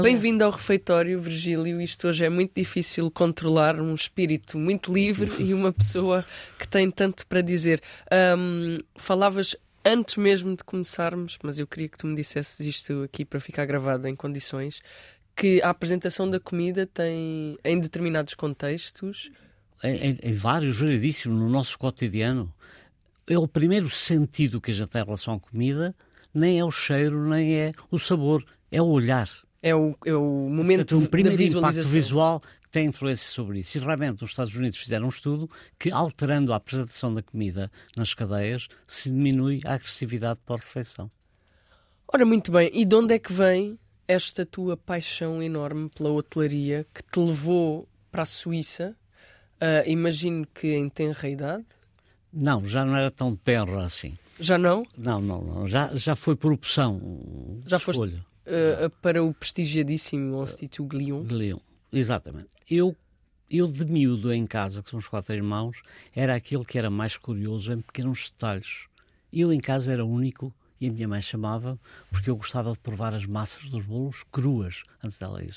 Bem-vindo ao refeitório, Virgílio. Isto hoje é muito difícil controlar um espírito muito livre e uma pessoa que tem tanto para dizer. Um, falavas antes mesmo de começarmos, mas eu queria que tu me dissesses isto aqui para ficar gravado em condições, que a apresentação da comida tem, em determinados contextos... Em, em vários, variedíssimos, no nosso cotidiano. É o primeiro sentido que a gente tem em relação à comida, nem é o cheiro, nem é o sabor, é o olhar. É o, é o momento Portanto, um primeiro da visualização. impacto visual que tem influência sobre isso. E realmente os Estados Unidos fizeram um estudo que, alterando a apresentação da comida nas cadeias, se diminui a agressividade a refeição. Ora, muito bem. E de onde é que vem esta tua paixão enorme pela hotelaria que te levou para a Suíça? Uh, imagino que em tenra idade? Não, já não era tão tenra assim. Já não? Não, não, não. Já, já foi por opção. Já foste uh, para o prestigiadíssimo Instituto Glion? Glion, exatamente. Eu, eu de miúdo em casa, que somos quatro irmãos, era aquele que era mais curioso em pequenos detalhes. Eu em casa era o único e a minha mãe chamava porque eu gostava de provar as massas dos bolos cruas antes dela ir.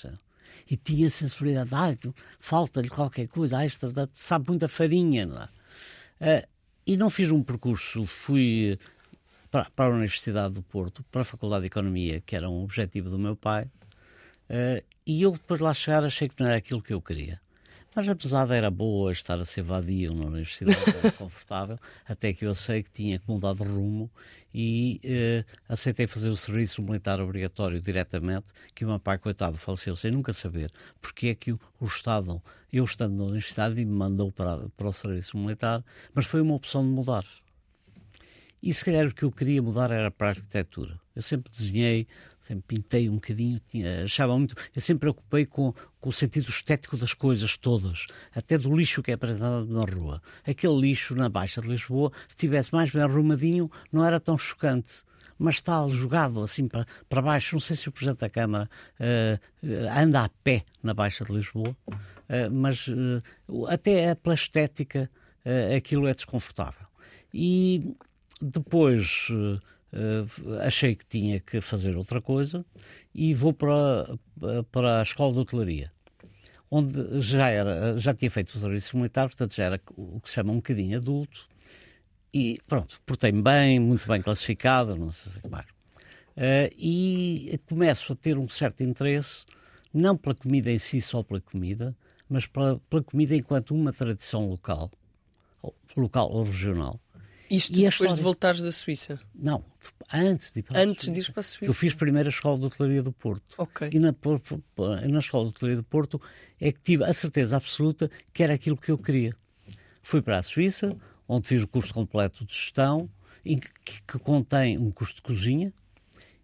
E tinha sensibilidade, ah, falta-lhe qualquer coisa, ah, esta sabe muita farinha. Não é? uh, e não fiz um percurso, fui para, para, a Universidade do Porto, para a Faculdade de Economia, que era um objetivo do meu pai, uh, e eu depois lá chegar achei que não era aquilo que eu queria. Mas apesar de era boa estar a ser vadio na universidade, era confortável, até que eu sei que tinha que mudar de rumo e uh, aceitei fazer o serviço militar obrigatório diretamente, que o meu pai, coitado, faleceu sem nunca saber porque é que o, o Estado, eu estando na universidade, me mandou para, para o serviço militar, mas foi uma opção de mudar. E se calhar o que eu queria mudar era para a arquitetura. Eu sempre desenhei, sempre pintei um bocadinho, tinha, achava muito. Eu sempre preocupei com, com o sentido estético das coisas todas, até do lixo que é apresentado na rua. Aquele lixo na Baixa de Lisboa, se estivesse mais bem arrumadinho, não era tão chocante mas está jogado assim para, para baixo. Não sei se o Presidente da Câmara uh, anda a pé na Baixa de Lisboa, uh, mas uh, até pela estética aquilo é desconfortável. E depois uh, achei que tinha que fazer outra coisa e vou para, para a Escola de Hotelaria, onde já, era, já tinha feito o serviço militar, portanto já era o que se chama um bocadinho adulto. E pronto, portei-me bem, muito bem classificado, não sei mais. Uh, e começo a ter um certo interesse, não pela comida em si, só pela comida, mas pela, pela comida enquanto uma tradição local, local ou regional. Isto e depois de voltares da Suíça? Não, antes de ir para a antes de ir para a Suíça. Eu fiz primeiro a Escola de Hotelaria do Porto. Ok. E na, na Escola de Hotelaria do Porto é que tive a certeza absoluta que era aquilo que eu queria. Fui para a Suíça, onde fiz o curso completo de gestão, que, que contém um curso de cozinha,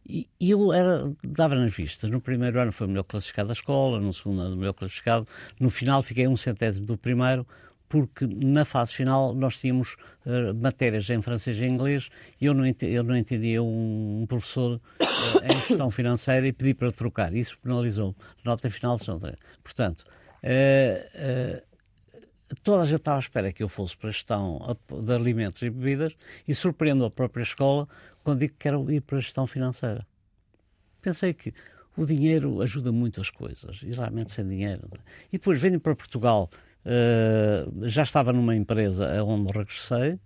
e eu era, dava nas vistas. No primeiro ano foi o melhor classificado da escola, no segundo ano o melhor classificado, no final fiquei um centésimo do primeiro, porque na fase final nós tínhamos uh, matérias em francês e inglês e eu não, eu não entendia um, um professor uh, em gestão financeira e pedi para trocar. Isso penalizou. Nota final de Portanto, uh, toda a gente estava à espera que eu fosse para a gestão de alimentos e bebidas e surpreendo a própria escola quando digo que quero ir para a gestão financeira. Pensei que o dinheiro ajuda muito as coisas e realmente sem dinheiro. É? E depois venho para Portugal Uh, já estava numa empresa onde regressei,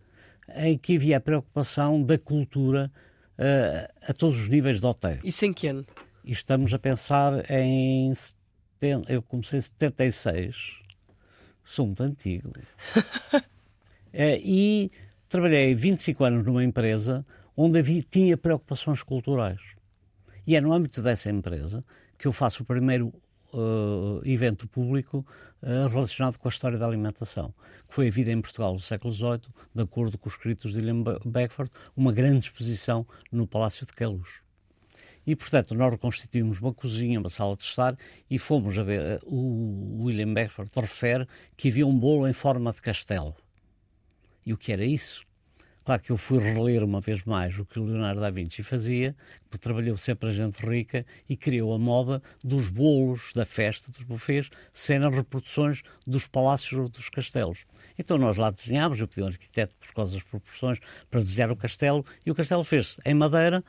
em que havia a preocupação da cultura uh, a todos os níveis do hotel. Isso em que ano? E estamos a pensar em. Eu comecei em 76, sou muito antigo. uh, e trabalhei 25 anos numa empresa onde havia, tinha preocupações culturais. E é no âmbito dessa empresa que eu faço o primeiro uh, evento público uh, relacionado com a história da alimentação, que foi a vida em Portugal no século XVIII, de acordo com os escritos de William Beckford, uma grande exposição no Palácio de Queluz. E, portanto, nós reconstituímos uma cozinha, uma sala de estar e fomos a ver. O William Beckford refere que havia um bolo em forma de castelo. E o que era isso? Claro que eu fui reler uma vez mais o que o Leonardo da Vinci fazia, porque trabalhou sempre a gente rica e criou a moda dos bolos da festa, dos buffets, sendo reproduções dos palácios ou dos castelos. Então nós lá desenhámos, eu pedi ao arquiteto por causa das proporções para desenhar o castelo, e o castelo fez-se em madeira,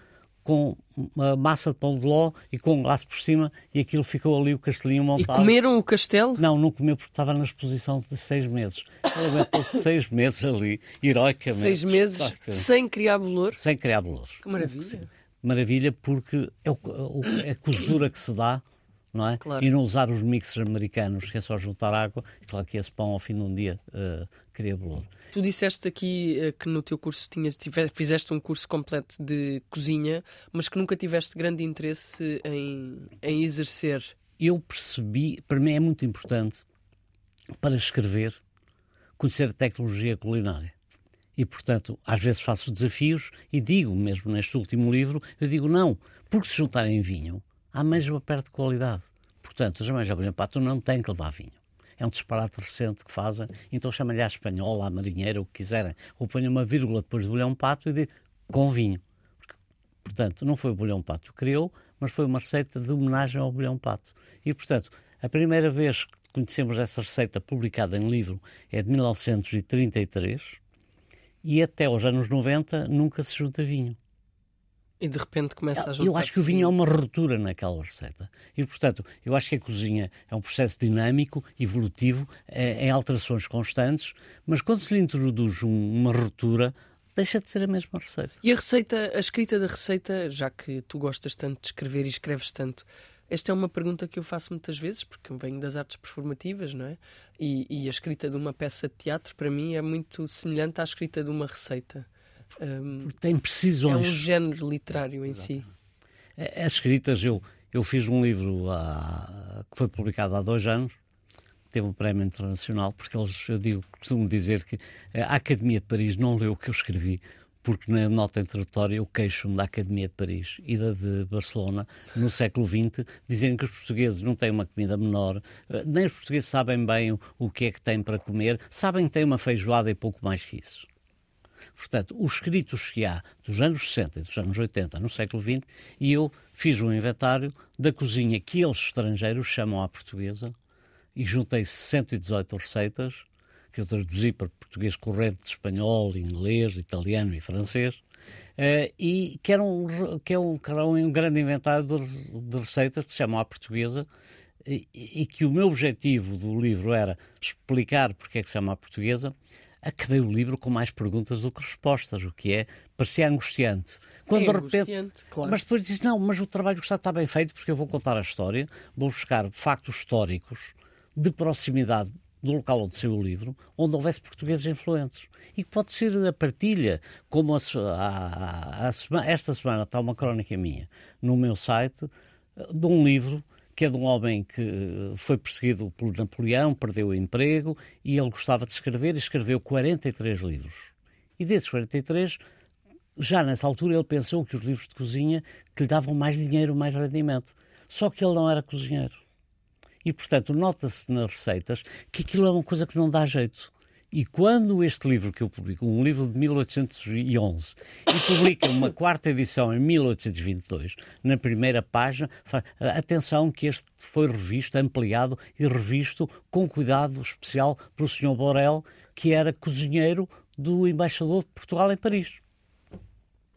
com uma massa de pão de ló e com um laço por cima e aquilo ficou ali o castelinho montado. E comeram o castelo? Não, não comeu porque estava na exposição de seis meses. Ela aguentou seis meses ali, heroicamente. Seis meses sem criar bolor? Sem criar bolores. Que maravilha. Maravilha porque é, o, é a cozura que se dá não é? Claro. E não usar os mixers americanos, que é só juntar água, e claro que esse pão ao fim de um dia uh, cria bolor. Tu disseste aqui uh, que no teu curso tinhas, tiveste, fizeste um curso completo de cozinha, mas que nunca tiveste grande interesse em, em exercer. Eu percebi, para mim é muito importante, para escrever, conhecer a tecnologia culinária. E, portanto, às vezes faço desafios e digo, mesmo neste último livro, eu digo não, porque se juntarem vinho, há mesmo perto de qualidade. Portanto, as mães de pato não têm que levar vinho. É um disparate recente que fazem, então chamam-lhe à espanhola, à marinheira, o que quiserem. Ou ponham uma vírgula depois do bolhão pato e dizem com vinho. Porque, portanto, não foi o bolhão pato que criou, mas foi uma receita de homenagem ao bolhão pato. E, portanto, a primeira vez que conhecemos essa receita publicada em livro é de 1933 e até aos anos 90 nunca se junta vinho. E de repente começa a juntar Eu acho que o vinho é uma ruptura naquela receita. E, portanto, eu acho que a cozinha é um processo dinâmico, evolutivo, é, é alterações constantes, mas quando se lhe introduz um, uma ruptura, deixa de ser a mesma receita. E a receita, a escrita da receita, já que tu gostas tanto de escrever e escreves tanto, esta é uma pergunta que eu faço muitas vezes, porque eu venho das artes performativas, não é? E, e a escrita de uma peça de teatro, para mim, é muito semelhante à escrita de uma receita. Um, tem precisões. É um género literário em Exato. si. As escritas, eu, eu fiz um livro há, que foi publicado há dois anos, teve um prémio internacional, porque eles, eu digo, costumo dizer que a Academia de Paris não leu o que eu escrevi, porque na nota introdutória eu queixo-me da Academia de Paris e da de Barcelona, no século XX, dizendo que os portugueses não têm uma comida menor, nem os portugueses sabem bem o, o que é que têm para comer, sabem que têm uma feijoada e pouco mais que isso. Portanto, os escritos que há dos anos 60 e dos anos 80 no século XX, e eu fiz um inventário da cozinha que eles estrangeiros chamam à portuguesa, e juntei 118 receitas, que eu traduzi para português corrente, espanhol, inglês, italiano e francês, uh, e que, era um, que é um, que era um grande inventário de, de receitas que se chamam à portuguesa, e, e, que o meu objetivo do livro era explicar porque é que se chama à portuguesa, acabei o livro com mais perguntas do que respostas, o que é, parecia angustiante. Quando é de repente, claro. Mas depois disse, não, mas o trabalho que está, está bem feito porque eu vou contar a história, vou buscar factos históricos de proximidade do local onde saiu o livro, onde houvesse portugueses influentes. E que pode ser a partilha, como a, a, a, esta semana está uma crónica minha no meu site, de um livro que é de um homem que eh, foi perseguido por Napoleão, perdeu o emprego e ele gostava de escrever e escreveu 43 livros. E desses 43, já nessa altura ele pensou que os livros de cozinha que lhe davam mais dinheiro, mais rendimento. Só que ele não era cozinheiro. E, portanto, nota-se nas receitas que aquilo é uma coisa que não dá jeito. E quando este livro que eu publico, um livro de 1811, e publica uma quarta edição em 1822, na primeira página, atenção que este foi revisto, ampliado e revisto com cuidado especial pelo Sr. Borel, que era cozinheiro do embaixador de Portugal em Paris.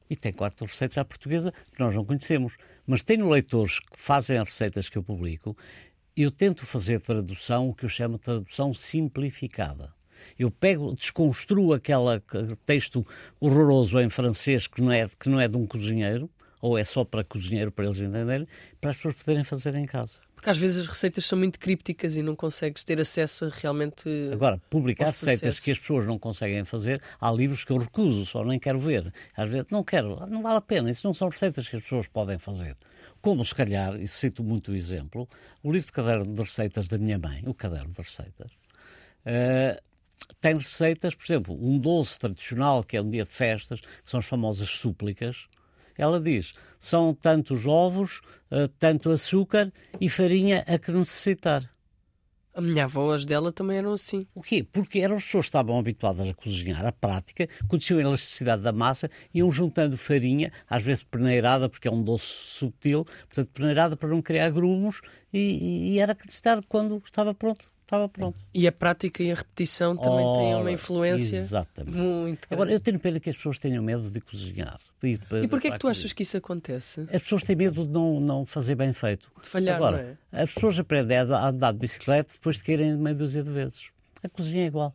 E tem quatro receitas à portuguesa que nós não conhecemos. Mas tenho leitores que fazem as receitas que eu publico. Eu tento fazer tradução, o que eu chamo de tradução simplificada. Eu pego, desconstruo aquele texto horroroso em francês que não, é, que não é de um cozinheiro, ou é só para cozinheiro, para eles entenderem, para as pessoas poderem fazer em casa. Porque às vezes as receitas são muito crípticas e não consegues ter acesso a realmente. Agora, publicar receitas que as pessoas não conseguem fazer, há livros que eu recuso, só nem quero ver. Às vezes não quero, não vale a pena, isso não são receitas que as pessoas podem fazer. Como se calhar, e cito muito o exemplo, o livro de caderno de receitas da minha mãe, o caderno de receitas, uh, tem receitas, por exemplo, um doce tradicional, que é um dia de festas, que são as famosas súplicas. Ela diz: são tantos ovos, uh, tanto açúcar e farinha a que necessitar. A minha avó, as dela também eram assim. O quê? Porque eram as pessoas que estavam habituadas a cozinhar, a prática, conheciam a elasticidade da massa, iam juntando farinha, às vezes peneirada, porque é um doce subtil, portanto, peneirada para não criar grumos, e, e era acrescentar quando estava pronto estava pronto. E a prática e a repetição também Ora, têm uma influência exatamente. muito grande. Agora, eu tenho pena que as pessoas tenham medo de cozinhar. E porquê é que tu achas que isso acontece? As pessoas têm medo de não, não fazer bem feito. De falhar, Agora, não é? as pessoas aprendem a andar de bicicleta depois de caírem meia dúzia de vezes. A cozinha é igual.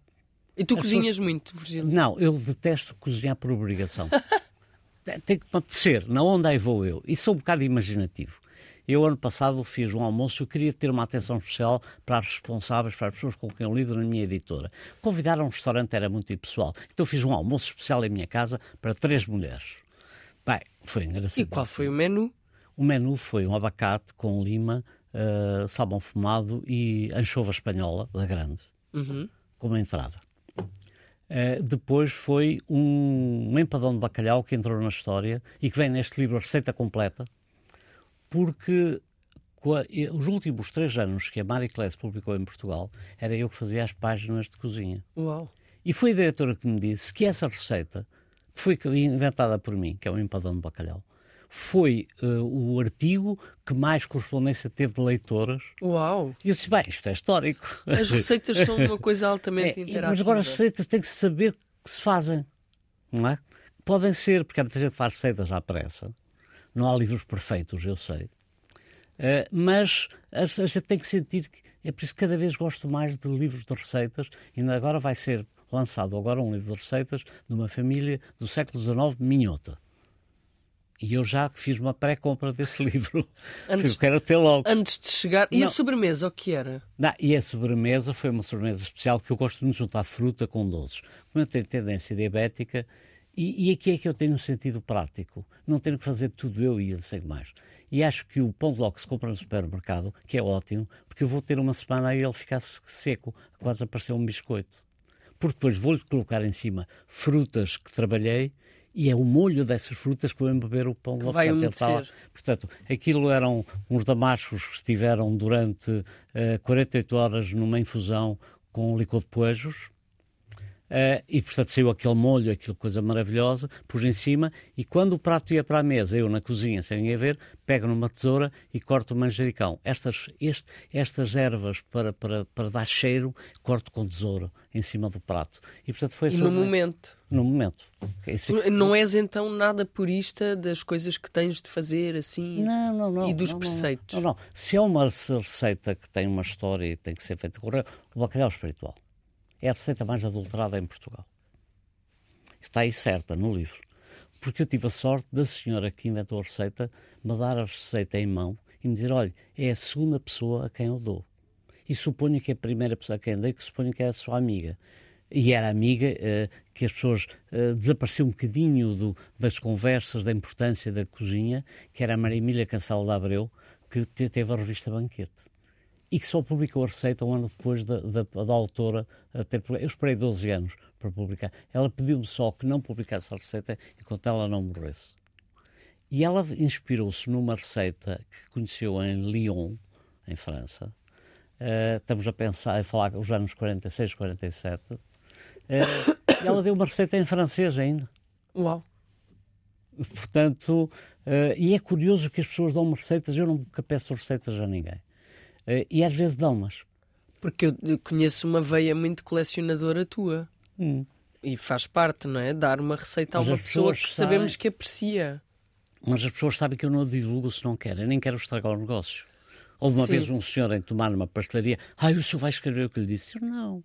E tu As cozinhas muito, Virgílio? Não, eu detesto cozinhar por obrigação. Tem que me apetecer, na onda aí vou eu. E sou um bocado imaginativo. Eu, ano passado, fiz um almoço. Eu queria ter uma atenção especial para as responsáveis, para as pessoas com quem eu lido na minha editora. Convidar a um restaurante era muito impessoal. Então, fiz um almoço especial em minha casa para três mulheres. Bem, foi engraçado. E qual foi o menu? O menu foi um abacate com lima, uh, salmão fumado e anchova espanhola, da grande, uhum. como entrada. Uh, depois foi um, um empadão de bacalhau que entrou na história e que vem neste livro a receita completa, porque os últimos três anos que a Marie Classe publicou em Portugal, era eu que fazia as páginas de cozinha. Uau. E foi a diretora que me disse que essa receita, que foi inventada por mim, que é um empadão de bacalhau, foi uh, o artigo que mais correspondência teve de leitoras. Uau! E eu disse, bem, isto é histórico. As receitas são uma coisa altamente é, interativa. Mas agora as receitas têm que se saber que se fazem, não é? Podem ser, porque há muita gente que faz receitas à pressa. Não há livros perfeitos, eu sei. Uh, mas a, gente tem que sentir que é por isso que cada vez gosto mais de livros de receitas. Ainda agora vai ser lançado agora um livro de receitas de uma família do século XIX minhota. E eu já fiz uma pré-compra desse livro. Antes, eu quero ter logo. Antes de chegar. E não. a sobremesa, o que era? Não, e a sobremesa foi uma sobremesa especial que eu gosto muito de juntar fruta com doces. Como eu tenho tendência diabética, e, e, aqui é que eu tenho um sentido prático. Não tenho que fazer tudo eu e ele sei mais. E acho que o pão de ló que se compra no supermercado, que é ótimo, porque eu vou ter uma semana e ele ficar seco, quase a parecer um biscoito. Porque depois vou-lhe colocar em cima frutas que trabalhei e é o molho dessas frutas que vão beber o pão que vai umedecer. Portanto, aquilo eram uns damascos que estiveram durante uh, eh, 48 horas numa infusão com licor de poejos, Uh, e portanto saiu aquele molho, aquela coisa maravilhosa, pus em cima e quando o prato ia para a mesa, eu na cozinha, sem ninguém ver, pego numa tesoura e corto o manjericão. Estas, este, estas ervas para, para, para dar cheiro, corto com tesoura em cima do prato. E portanto foi e no momento. No momento. Esse... Não és então nada purista das coisas que tens de fazer assim não, não, não, e dos não, preceitos? Não, não, Se é uma receita que tem uma história e tem que ser feita correr, o bacalhau espiritual é a receita mais adulterada em Portugal. Está aí certa no livro. Porque eu tive a sorte da senhora que inventou a receita me dar a receita em mão e me dizer: olha, é a segunda pessoa a quem eu dou. E suponho que é a primeira pessoa a quem dei, que suponho que é a sua amiga. E era amiga uh, que as pessoas uh, desapareciam um bocadinho do, das conversas da importância da cozinha, que era a Maria Emília Cancelo de Abreu, que teve a revista Banquete e que só publicou a receita um ano depois da, da, da autora ter Eu esperei 12 anos para publicar. Ela pediu-me só que não publicasse a receita enquanto ela não morresse. E ela inspirou-se numa receita que conheceu em Lyon, em França. Uh, estamos a pensar, a falar os anos 46, 47. Uh, ela deu uma receita em francês ainda. Uau! Portanto, uh, e é curioso que as pessoas dão receitas, eu nunca peço receitas a ninguém. Uh, e às vezes dão-mas. Porque eu conheço uma veia muito colecionadora tua. Hum. E faz parte, não é? Dar uma receita Mas a uma pessoa que sabem... sabemos que aprecia. Mas as pessoas sabem que eu não divulgo se não querem, nem quero estragar o negócio. Houve uma Sim. vez um senhor em tomar numa pastelaria, ai, o senhor vai escrever o que lhe disse? Eu, não.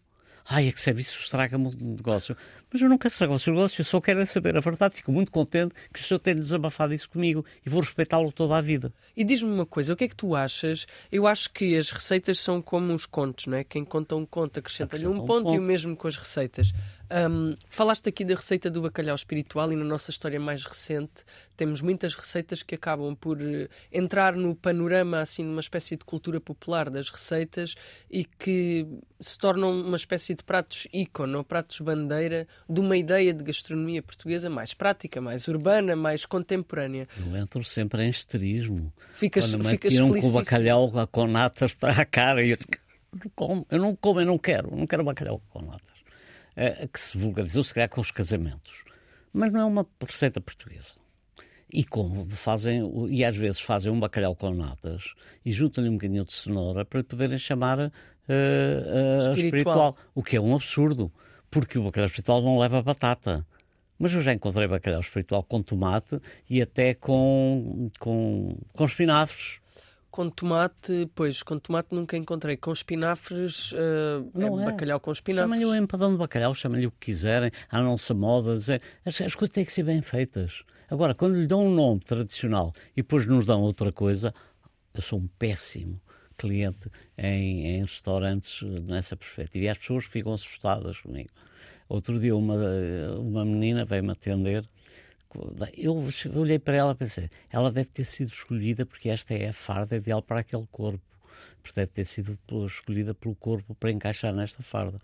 Ai, é que serviço estraga-me o negócio. Mas eu não quero estragar o seu negócio, eu só quero é saber a verdade. Fico muito contente que o senhor tenha desabafado isso comigo e vou respeitá-lo toda a vida. E diz-me uma coisa, o que é que tu achas? Eu acho que as receitas são como os contos, não é? Quem conta um conto acrescenta-lhe um, um ponto, ponto e o mesmo com as receitas. Um, falaste aqui da receita do bacalhau espiritual e na nossa história mais recente temos muitas receitas que acabam por uh, entrar no panorama, assim, numa espécie de cultura popular das receitas e que se tornam uma espécie de pratos ícone ou pratos bandeira de uma ideia de gastronomia portuguesa mais prática, mais urbana, mais contemporânea. Eu entro sempre em esterismo. Ficas, Quando me ficas tiram com bacalhau com natas para a cara e eu, não como, eu não como, eu não quero, não quero bacalhau com natas que se vulgarizou, se calhar, com os casamentos. Mas não é uma receita portuguesa. E como fazem, e às vezes fazem um bacalhau com natas e juntam-lhe um bocadinho de cenoura para lhe poderem chamar uh, uh, uh, espiritual. espiritual. O que é um absurdo, porque o bacalhau espiritual não leva batata. Mas eu já encontrei bacalhau espiritual com tomate e até com, com, com espinafres. Com tomate, pois, com tomate nunca encontrei. Com espinafres, uh, não é, é, bacalhau com espinafres. Chamem-lhe o empadão de bacalhau, chamem-lhe o que quiserem, não se moda. As, as coisas têm que ser bem feitas. Agora, quando lhe dão um nome tradicional e depois nos dão outra coisa, eu sou um péssimo cliente em, em restaurantes nessa perspectiva. E as pessoas ficam assustadas comigo. Outro dia uma, uma menina veio-me atender. Eu olhei para ela e pensei, ela deve ter sido escolhida porque esta é a farda ideal para aquele corpo. Deve ter sido escolhida pelo corpo para encaixar nesta farda.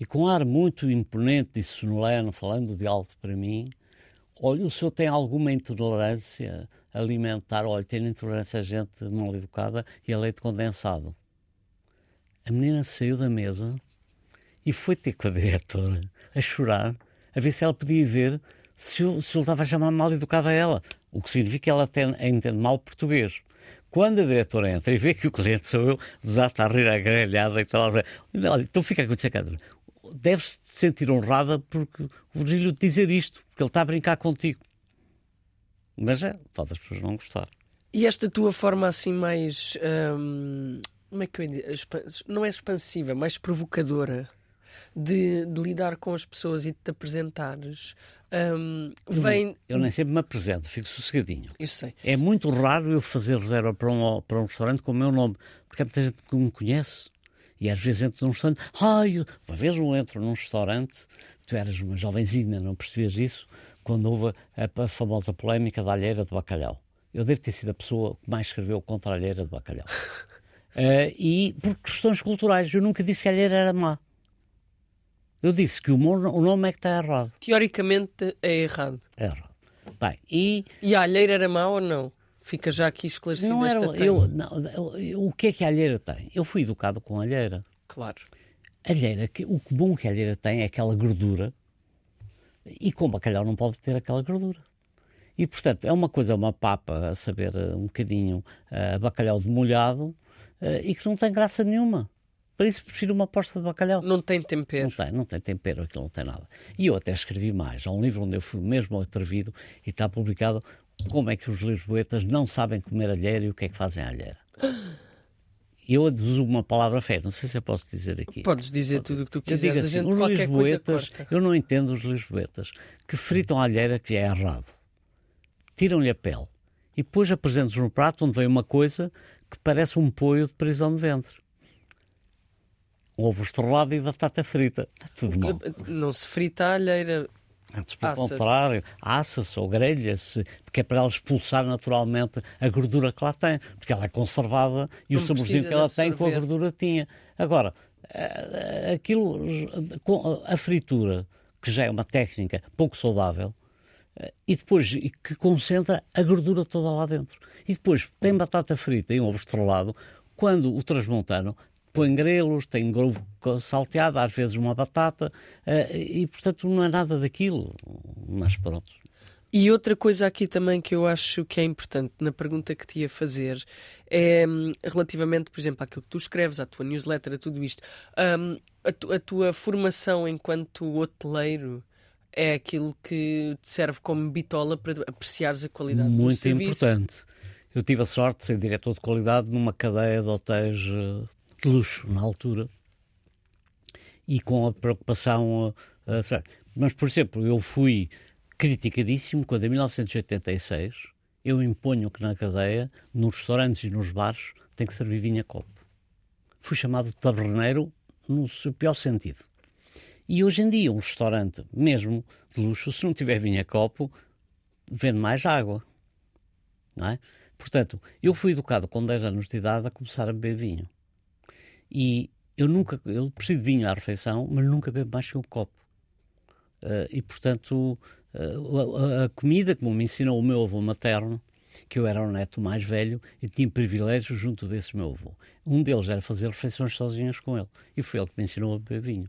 E com um ar muito imponente e sonoleno, falando de alto para mim, olha, o senhor tem alguma intolerância alimentar? Olha, tem intolerância a gente mal educada e a leite condensado. A menina saiu da mesa e foi ter com a diretora a chorar, a ver se ela podia ver se eu, se estava a chamar mal educada a ela, o que significa que ela tem, entende mal português. Quando a diretora entra e vê que o cliente sou eu, desata a rir a grelhada e tal, olha, então fica a acontecer cá. Deves-te sentir honrada porque o Virgílio dizer isto, porque ele está a brincar contigo. Mas é, pode as pessoas não gostar. E esta tua forma assim mais. Hum, como é que eu? Não é expansiva, mais provocadora de, de, lidar com as pessoas e de te apresentares. Um, vem... Eu nem sempre me apresento, fico sossegadinho. Eu sei. É muito raro eu fazer reserva para um, para um restaurante com o meu nome, porque há muita gente que me conhece. E às vezes entro num restaurante. Ai, uma vez eu entro num restaurante, tu eras uma jovenzinha, não percebias isso, quando houve a, a famosa polémica da alheira de bacalhau. Eu devo ter sido a pessoa que mais escreveu contra a alheira de bacalhau. uh, e por questões culturais, eu nunca disse que a alheira era má. Eu disse que o, o nome é que está errado. Teoricamente é errado. É errado. Bem, e... e a alheira era má ou não? Fica já aqui esclarecido não era, eu, não, O que é que a alheira tem? Eu fui educado com a alheira. Claro. Alheira, o bom que a alheira tem é aquela gordura e com bacalhau não pode ter aquela gordura. E, portanto, é uma coisa, uma papa, a saber um bocadinho uh, bacalhau de molhado uh, e que não tem graça nenhuma. Por isso prefiro uma posta de bacalhau. Não tem tempero. Não tem, não tem tempero, aquilo não tem nada. E eu até escrevi mais. Há um livro onde eu fui mesmo atrevido e está publicado como é que os lisboetas não sabem comer alheira e o que é que fazem à alheira. Eu uso uma palavra fé, não sei se eu posso dizer aqui. Podes dizer tudo o que tu quiseres. Assim, os lisboetas, eu não entendo os lisboetas que fritam a alheira que é errado. Tiram-lhe a pele e depois apresentam-nos no prato onde vem uma coisa que parece um poio de prisão de ventre ovo estrelado e batata frita. Tudo mal. Não se frita a alheira. Antes, pelo contrário, assa-se ou grelha-se, porque é para ela expulsar naturalmente a gordura que lá tem, porque ela é conservada e não o saborzinho que ela tem com a gordura tinha. Agora, eh, aquilo, a fritura, que já é uma técnica pouco saudável, eh, e depois que concentra a gordura toda lá dentro. E depois tem batata frita e um ovo estrelado, quando o transmontano põe grelos, tem grovo salteado, às vezes uma batata, uh, e portanto não é nada daquilo, mas pronto. E outra coisa aqui também que eu acho que é importante na pergunta que te ia fazer é hum, relativamente, por exemplo, àquilo que tu escreves, à tua newsletter, a tudo isto. Um, a, tu, a, tua formação enquanto hoteleiro é aquilo que te serve como bitola para apreciares a qualidade Muito do serviço? Muito importante. Eu tive a sorte de ser diretor de qualidade numa cadeia de hotéis eh, de luxo na altura e com a preocupação. Uh, mas, por exemplo, eu fui criticadíssimo quando em 1986 eu imponho que na cadeia, nos restaurantes e nos bares, tem que servir vinho a copo. Fui chamado taberneiro no seu pior sentido. E hoje em dia, um restaurante, mesmo de luxo, se não tiver vinho a copo, vende mais água. Não é? Portanto, eu fui educado com 10 anos de idade a começar a beber vinho. E eu nunca, eu preciso de vinho à refeição, mas nunca bebo mais que um copo. Uh, e, portanto, uh, a, a, comida, como me ensinou o meu avô materno, que eu era o neto mais velho e tinha privilégios junto desse meu avô. Um deles era fazer refeições sozinhas com ele. E foi ele que me ensinou a beber vinho.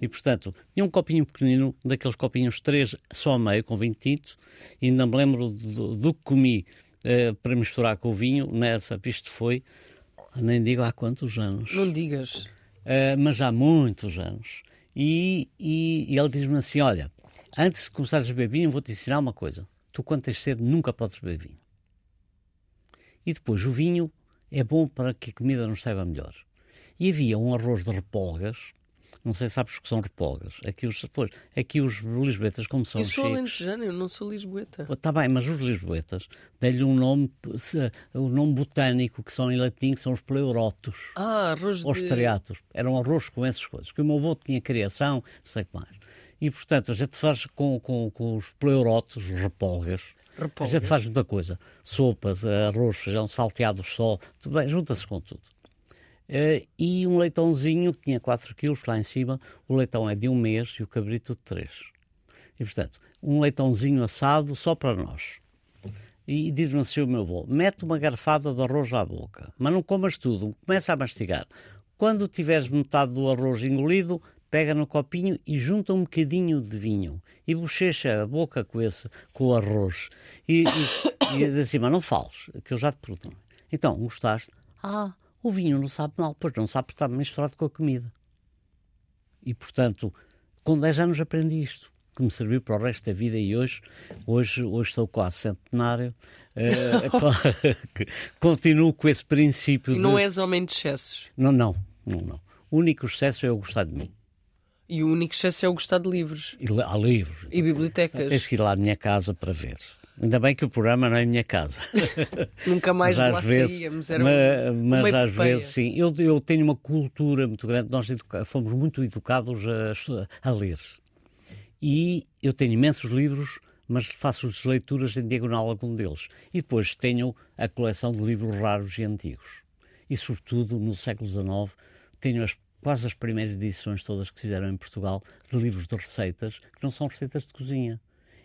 E, portanto, tinha um copinho pequenino, daqueles copinhos três só meio, com vinho tinto, e ainda me lembro do, do que comi uh, para misturar com o vinho, nessa, isto foi nem digo há quantos anos. Não digas. uh, mas há muitos anos. E, e, e ele diz-me assim: Olha, antes de começares a beber vinho, vou-te ensinar uma coisa. Tu, quando tens sede, nunca podes beber vinho. E depois, o vinho é bom para que a comida nos saiba melhor. E havia um arroz de repolgas, não sei se sabes o que são repolgas. Aqui os, pois, aqui os lisboetas, como são Eu sou chiques... alentejano, eu não sou lisboeta. Está bem, mas os lisboetas dão-lhe um nome, um nome botânico, que são em latim, que são os pleurotos. Ah, arroz Os de... triatos. Eram arroz com essas coisas. Que o meu avô tinha criação, não sei o que mais. E, portanto, a gente faz com, com, com os pleurotos, repolgas, repolgas. a gente faz muita coisa. Sopas, arroz, feijão, salteados só, tudo bem, junta-se com tudo. Uh, e um leitãozinho que tinha 4 quilos lá em cima. O leitão é de um mês e o cabrito de 3. E, portanto, um leitãozinho assado só para nós. E diz-me assim o meu avô, mete uma garfada de arroz à boca, mas não comas tudo, começa a mastigar. Quando tiveres metade do arroz engolido, pega no copinho e junta um bocadinho de vinho e bochecha a boca com, esse, com o arroz. E, e, e diz assim, mas não fales, que eu já te pergunto. Então, gostaste? Ah, o vinho não sabe mal, pois não sabe porque está misturado com a comida. E, portanto, com 10 anos aprendi isto, que me serviu para o resto da vida e hoje, hoje, hoje estou quase centenário, uh, continuo com esse princípio E não de... és homem de excessos? Não, não, não, não. O único excesso é eu gostar de mim. E o único excesso é o gostar de livros. E há livros. E bibliotecas. Tens que ir lá à minha casa para ver. Ainda bem que o programa não é minha casa. Nunca mais mas lá vezes, saíamos. Era mas, mas às vezes, sim. Eu, eu tenho uma cultura muito grande. Nós educa- fomos muito educados a, a ler. E eu tenho imensos livros, mas faço as leituras em diagonal algum deles. E depois tenho a coleção de livros raros e antigos. E, sobretudo, no século XIX, tenho as, quase as primeiras edições todas que fizeram em Portugal de livros de receitas, que não são receitas de cozinha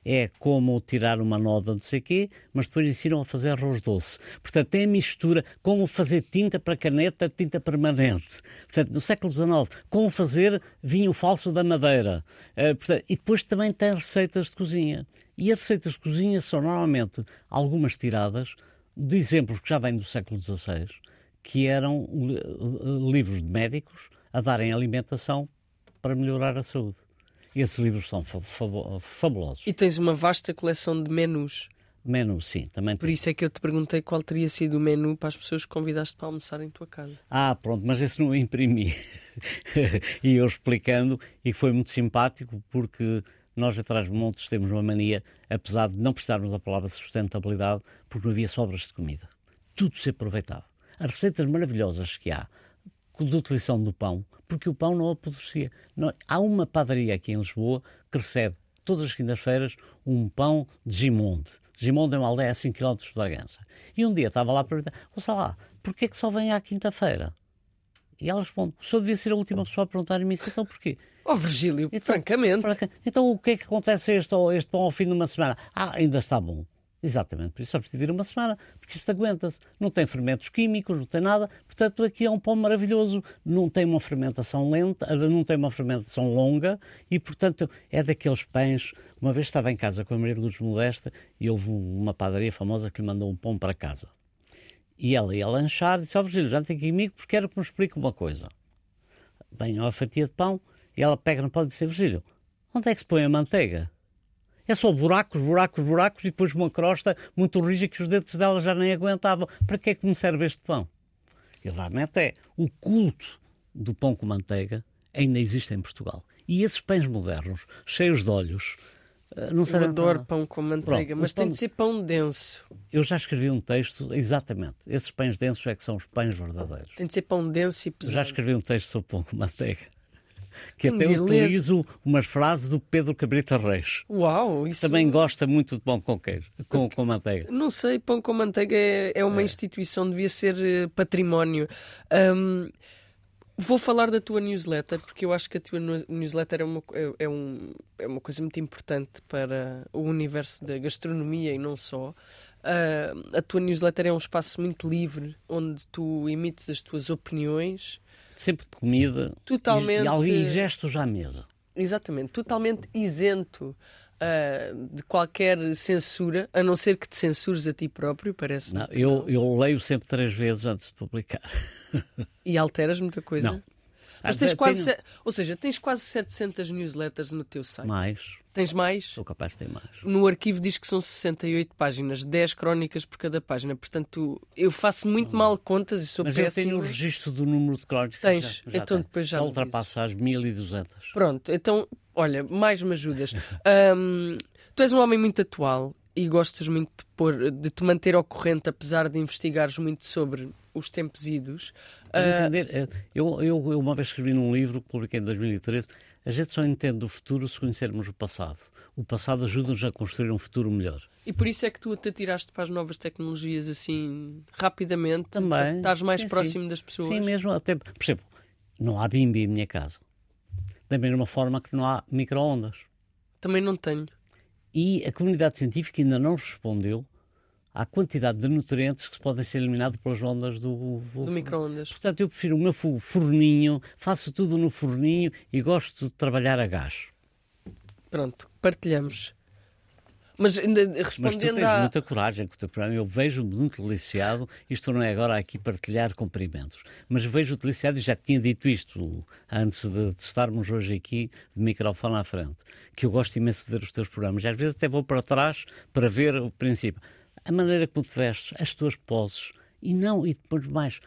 é como tirar uma noda não sei quê, mas depois ensinam a fazer arroz doce. Portanto, tem a mistura, como fazer tinta para caneta, tinta permanente. Portanto, no século XIX, como fazer vinho falso da madeira. Uh, portanto, e depois também tem receitas de cozinha. E as receitas de cozinha são normalmente algumas tiradas de exemplos que já vêm do século XVI, que eram uh, livros de médicos a darem alimentação para melhorar a saúde. Esses livros são fa fa fabulosos. E tens uma vasta coleção de menus. Menu, sim, também Por tem. isso é que eu te perguntei qual teria sido o menu para as pessoas que convidaste para almoçar em tua casa. Ah, pronto, mas esse não imprimi. e eu explicando, e foi muito simpático, porque nós atrás de montes temos uma mania, apesar de não precisarmos da palavra sustentabilidade, porque não havia sobras de comida. Tudo se aproveitava. As receitas maravilhosas que há de utilização do pão, porque o pão não apodrecia. Não, há uma padaria aqui em Lisboa que recebe todas as quintas-feiras um pão de Gimonde. Gimonde é uma aldeia a 5 km de Bragança. E um dia estava lá a perguntar, ouça lá, porquê é que só vem à quinta-feira? E ela responde, o senhor devia ser a última pessoa a perguntar-me isso, então porquê? Oh, Virgílio, Então, francamente. Franca, Então o que é que acontece a este, este pão ao fim de uma semana? Ah, ainda está bom. Exatamente, por isso só precisa ir uma semana, porque isto aguenta-se. Não tem fermentos químicos, não tem nada, portanto aqui é um pão maravilhoso. Não tem uma fermentação lenta, não tem uma fermentação longa e, portanto, é daqueles pães. Uma vez estava em casa com a Maria de Luz Modesta e houve uma padaria famosa que lhe mandou um pão para casa. E ela ia lanchar e disse: Ó oh, Virgílio, já tem comigo porque quero que me explique uma coisa. Vem uma fatia de pão e ela pega no pão e diz: Virgílio, onde é que se põe a manteiga? É só buracos, buracos, buracos e depois uma crosta muito rígida que os dentes dela já nem aguentavam. Para que é que me serve este pão? E realmente é. O culto do pão com manteiga ainda existe em Portugal. E esses pães modernos, cheios de olhos, eh, não Eu servem para adoro pão com manteiga, Pronto, mas tem pão- de ser pão denso. Eu já escrevi um texto, exatamente. Esses pães densos é que são os pães verdadeiros. Tem de ser pão denso e Eu pesado. já escrevi um texto sobre pão com manteiga. Que Um até ler. utilizo umas frases do Pedro Cabrita Reis. Uau, isso Também gosta muito de pão com queijo, com, com manteiga. Não sei, pão com manteiga é, é uma instituição, devia ser eh, património. Ahm, vou falar da tua newsletter, porque eu acho que a tua newsletter é uma, é, é um- é uma coisa muito importante para o universo da gastronomia e não só. Ah, a tua newsletter é um espaço muito livre, onde tu emites as tuas opiniões, Sempre de comida Totalmente- e, e, e gestos à mesa. exatamente, totalmente isento ah, de qualquer censura, a não ser que te censures a ti próprio, parece. Não, eu, eu leio sempre três vezes antes de publicar. E alteras muita coisa? Não. Mas tens quase. Tenho... Ou seja, tens quase 700 newsletters no teu site. Mais. Tens mais? Sou capaz de ter mais. No arquivo diz que são 68 páginas, 10 crónicas por cada página. Portanto, eu faço muito hum. mal contas e sou Mas péssimo. Eu tenho o registro do número de crónicas. Tens, já, já então depois já. Ultrapassa as 1200. Pronto, então, olha, mais me ajudas. um, tu és um homem muito atual e gostas muito de, pôr, de te manter ao corrente, apesar de investigares muito sobre os tempos idos. Uh... Eu, eu, eu uma vez escrevi num livro que publiquei em 2013 a gente só entende o futuro se conhecermos o passado. O passado ajuda-nos a construir um futuro melhor. E por isso é que tu te atiraste para as novas tecnologias assim rapidamente? Também. Estás mais sim, próximo sim. das pessoas? Sim, mesmo. Até, por exemplo, não há bimbi em minha casa. Da mesma forma que não há micro-ondas. Também não tenho. E a comunidade científica ainda não respondeu à quantidade de nutrientes que podem ser eliminados pelas ondas do, do micro-ondas. Portanto, eu prefiro o meu forninho, faço tudo no forninho e gosto de trabalhar a gás. Pronto, partilhamos. Mas respondendo Mas tu tens à... muita coragem com o teu programa. Eu vejo-me muito deliciado. Isto não é agora aqui partilhar cumprimentos. Mas vejo deliciado, e já tinha dito isto antes de, de estarmos hoje aqui de microfone à frente, que eu gosto imenso de ver os teus programas. E às vezes até vou para trás para ver o princípio a maneira como te vestes, as tuas poses, e não, e depois mais,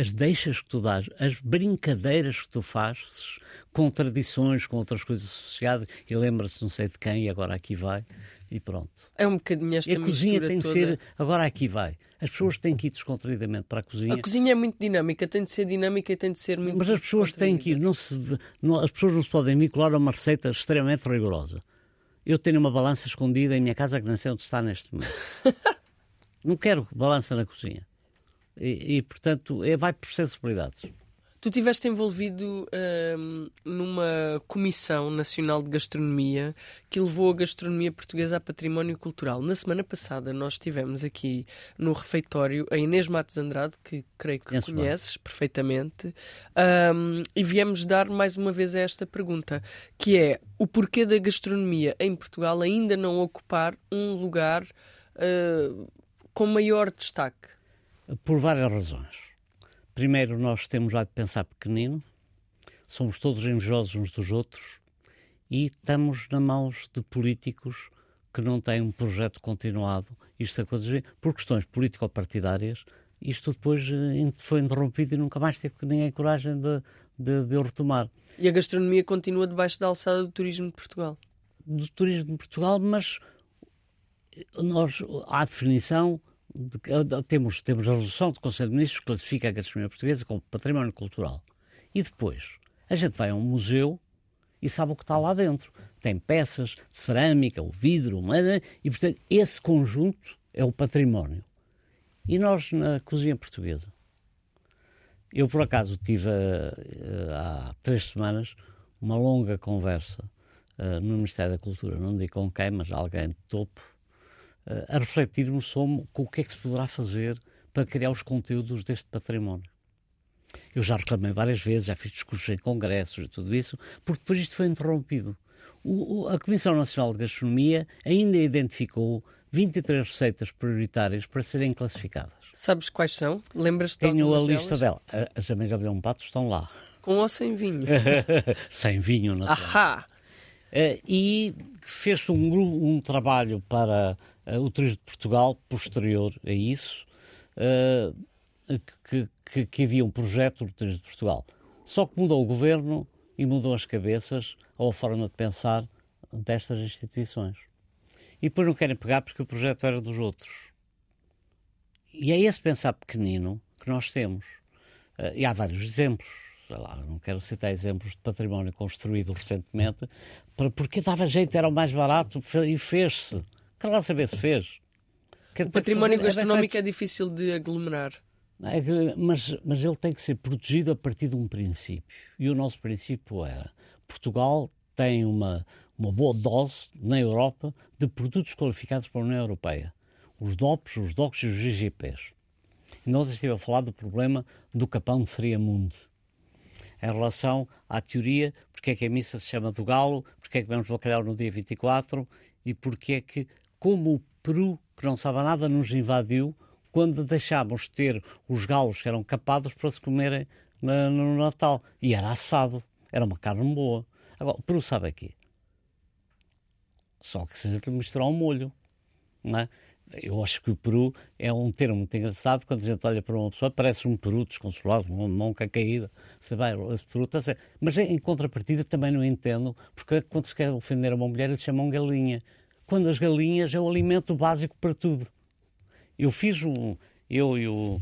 as deixas que tu dás, as brincadeiras que tu fazes com tradições, com outras coisas associadas, e lembra-se não sei de quem, e agora aqui vai, e pronto. É um bocadinho esta E a cozinha tem toda... de ser, agora aqui vai. As pessoas têm que ir descontraídamente para a cozinha. A cozinha é muito dinâmica, tem de ser dinâmica e tem de ser muito. Mas as pessoas têm que ir, não se, não, as pessoas não se podem vincular a uma receita extremamente rigorosa. Eu tenho uma balança escondida em minha casa que não sei onde está neste momento. não quero balança na cozinha. E, e portanto, é, vai por sensibilidades. Tu estiveste envolvido hum, numa Comissão Nacional de Gastronomia que levou a gastronomia portuguesa a património cultural. Na semana passada nós estivemos aqui no refeitório a Inês Matos Andrade, que creio que Conheço conheces bem. perfeitamente, hum, e viemos dar mais uma vez a esta pergunta, que é o porquê da gastronomia em Portugal ainda não ocupar um lugar uh, com maior destaque? Por várias razões. Primeiro, nós temos lá de pensar pequenino, somos todos invejosos uns dos outros e estamos na mãos de políticos que não têm um projeto continuado. Isto aconteceu por questões político-partidárias. Isto depois eh, foi interrompido e nunca mais teve ninguém coragem de, de, de o retomar. E a gastronomia continua debaixo da alçada do turismo de Portugal? Do turismo de Portugal, mas nós, à definição, de, temos, temos a resolução do Conselho de Ministros que classifica a gastronomia portuguesa como património cultural. E depois, a gente vai a um museu e sabe o que está lá dentro. Tem peças de cerâmica, o vidro, o e portanto esse conjunto é o património. E nós na cozinha portuguesa? Eu por acaso tive uh, há três semanas uma longa conversa uh, no Ministério da Cultura, não digo com quem, mas alguém de topo, eh, a refletirmos sobre o que é que se poderá fazer para criar os conteúdos deste património. Eu já reclamei várias vezes, já fiz discursos em congressos e tudo isso, porque depois isto foi interrompido. O, a Comissão Nacional de Gastronomia ainda identificou 23 receitas prioritárias para serem classificadas. Sabes quais são? Lembras-te Tenho a lista delas? dela. As amigas de um pato estão lá. Com ou sem vinho? sem vinho, não Ahá! Uh, e fez um, um trabalho para o Turismo de Portugal, posterior a isso, uh, que, que, que, havia um projeto do Turismo de Portugal. Só que mudou o governo e mudou as cabeças ou a forma de pensar destas instituições. E depois não querem pegar porque o projeto era dos outros. E é esse pensar pequenino que nós temos. Uh, e há vários exemplos. Sei lá, não quero citar exemplos de património construído recentemente, porque dava jeito, era o mais barato e fez-se. Quero lá saber se fez. o património fazer, gastronómico é, é, difícil de aglomerar. É, mas, mas ele tem que ser protegido a partir de um princípio. E o nosso princípio era: Portugal tem uma, uma boa dose na Europa de produtos qualificados para a União Europeia. Os DOPs, os DOCs e os GGPs. E nós estivemos a falar do problema do capão de Friamundo em relação à teoria, porque é que a missa se chama do galo, porque é que vamos bacalhau no dia 24 e porque é que como o Peru, que não sabe nada, nos invadiu quando deixámos ter os galos que eram capados para se comerem no, Natal. E era assado. Era uma carne boa. Agora, o peru sabe aqui. Só que se misturar um molho, não é? Eu acho que o peru é um termo muito engraçado. Quando a gente olha para uma pessoa, parece um peru desconsolado, uma monca caída. Você vai, esse peru está certo. Mas em contrapartida também não entendo, porque quando se quer ofender uma mulher, eles chamam galinha. Quando as galinhas é o alimento básico para tudo. Eu fiz um. Eu e o.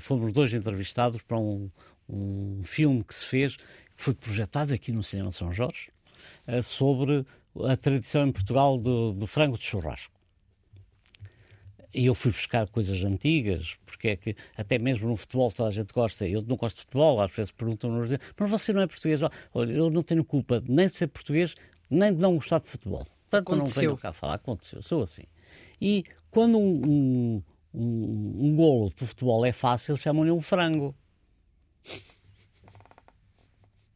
Fomos dois entrevistados para um, um filme que se fez, foi projetado aqui no Cinema São Jorge, eh, sobre a tradição em Portugal do, do frango de churrasco. E eu fui buscar coisas antigas, porque é que até mesmo no futebol toda a gente gosta. Eu não gosto de futebol, às vezes perguntam-me, mas você não é português? Olha, eu não tenho culpa nem de ser português, nem de não gostar de futebol. Portanto, aconteceu. não venho cá falar, aconteceu, sou assim. E quando um, um, um, um golo de futebol é fácil, chamam-lhe um frango.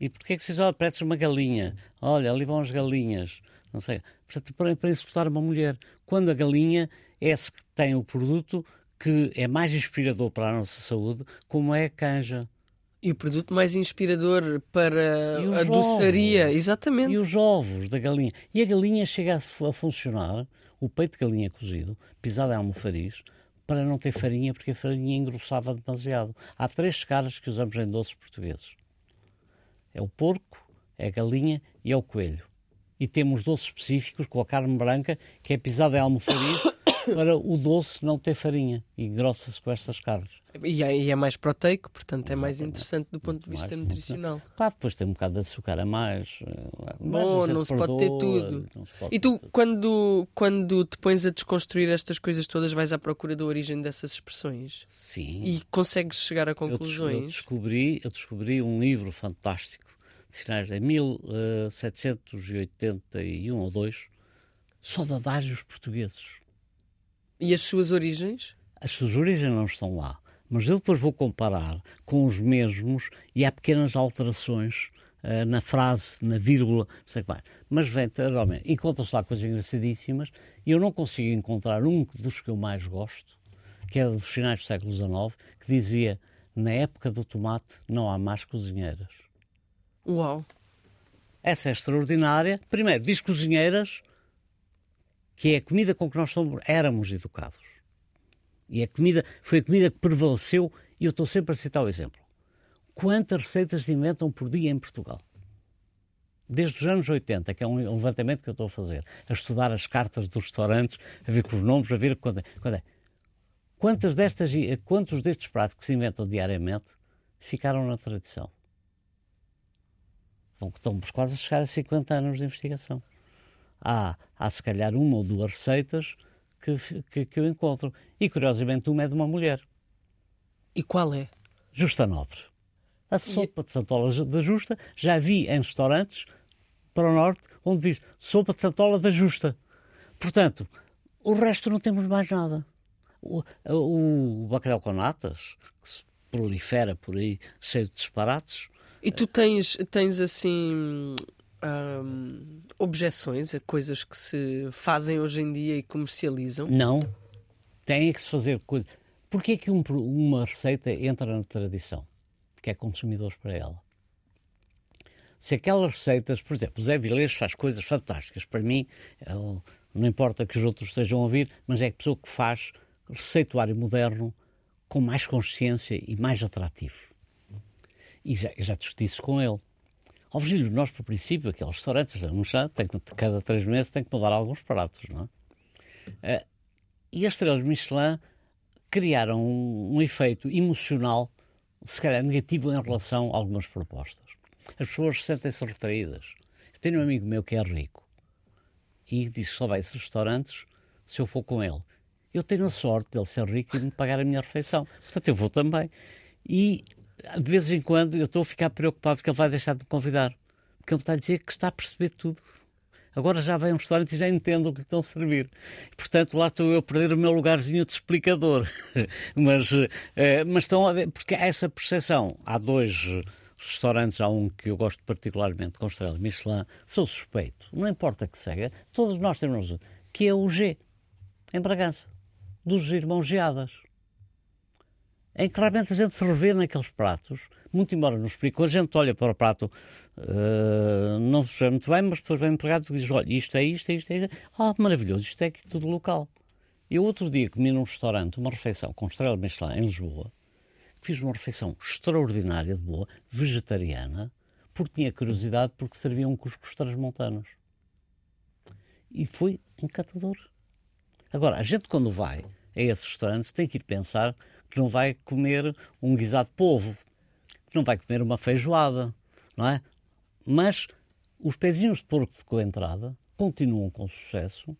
E porquê é que vocês olham, parece uma galinha? Olha, ali vão as galinhas. Não sei. Portanto, para, para insultar uma mulher. Quando a galinha é que tem o produto que é mais inspirador para a nossa saúde, como é a canja. E o produto mais inspirador para a doçaria, exatamente. E os ovos da galinha. E a galinha chega a, a funcionar, o peito de galinha cozido, pisado em almofariz, para não ter farinha, porque a farinha engrossava demasiado. Há três caras que usamos em doces portugueses. É o porco, é a galinha e é o coelho. E temos doces específicos com a carne branca, que é pisada em almofariz, para o doce não ter farinha e engrossa-se com estas carnes. E é, e é, mais proteico, portanto é mais interessante do ponto de vista mais, nutricional. Claro, depois tem um bocado de açúcar a mais. Eh, Bom, não se pode ter tudo. Pode e tu, ter quando, quando te pões a desconstruir estas coisas todas, vais à procura da origem dessas expressões? Sim. E consegues chegar a conclusões? Eu, descobri, eu descobri um livro fantástico de finais de 1781 ou 2 só de adágios portugueses. E as suas origens? As suas origens não estão lá mas eu depois vou comparar com os mesmos e há pequenas alterações uh, na frase, na vírgula, não sei o que mais. Mas realmente, encontram-se lá coisas engraçadíssimas e eu não consigo encontrar um dos que eu mais gosto, que é dos finais do século XIX, que dizia: Na época do tomate não há mais cozinheiras. Uau! Essa é extraordinária. Primeiro, diz cozinheiras, que é a comida com que nós somos, éramos educados. E a comida foi a comida que prevaleceu, e eu estou sempre a citar o exemplo. Quantas receitas se inventam por dia em Portugal? Desde os anos 80, que é um levantamento que eu estou a fazer, a estudar as cartas dos restaurantes, a ver com os nomes, a ver quando é. Quando é. Quantas destas, quantos destes pratos que se inventam diariamente ficaram na tradição? Vão, estamos quase a chegar a 50 anos de investigação. Há, há se calhar uma ou duas receitas que, que, que eu encontro. E curiosamente uma é de uma mulher. E qual é? Justa Nobre. A sopa de santola da Justa já vi em restaurantes para o norte onde diz sopa de santola da Justa. Portanto, o resto não temos mais nada. O, o, o bacalhau com natas, que se prolifera por aí, cheio de disparates. E tu tens, tens assim hum, objeções a coisas que se fazem hoje em dia e comercializam? Não. Tem que se fazer coisas. Porquê é que um, uma receita entra na tradição? Porque é consumidores para ela. Se aquelas receitas, por exemplo, o Zé Vilés faz coisas fantásticas. Para mim, ele, não importa que os outros estejam a ouvir, mas é a pessoa que faz receituário moderno com mais consciência e mais atrativo. E já, já discuti isso com ele. Ó Virgílio, nós, por princípio, aqueles restaurantes, já tem que, cada três meses tem que mudar alguns pratos, não é? Uh, e as estrelas Michelin criaram um, um, efeito emocional, se calhar negativo, em relação a algumas propostas. As pessoas sentem-se retraídas. Eu tenho um amigo meu que é rico e diz que só vai a esses restaurantes se eu for com ele. Eu tenho a sorte dele ser rico e me pagar a minha refeição. Portanto, eu vou também. E de vez em quando eu estou a ficar preocupado que ele vai deixar de me convidar. Porque ele está a dizer que está a perceber tudo. Agora já vem um restaurante e já entendo o que estão a servir. Portanto, lá estou eu a perder o meu lugarzinho de explicador. mas, eh, mas estão a ver, porque há essa percepção. Há dois restaurantes, há um que eu gosto particularmente, com estrela Michelin, sou suspeito, não importa que seja, todos nós temos, que é o G, em Bragança, dos irmãos Geadas. Em que realmente a gente se revê naqueles pratos, muito embora nos explique, a gente olha para o prato, uh, não se vê muito bem, mas depois vem empregado e diz, olha, isto é isto, é isto, é isto, ah, maravilhoso, isto é aqui tudo local. Eu outro dia comi num restaurante uma refeição com estrela Michelin em Lisboa, fiz uma refeição extraordinária de boa, vegetariana, porque tinha curiosidade, porque serviam cuscos transmontanos. E foi encantador. Agora, a gente quando vai a esses restaurantes tem que ir pensar que não vai comer um guisado de polvo, que não vai comer uma feijoada, não é? Mas os pezinhos de porco de coentrada continuam com sucesso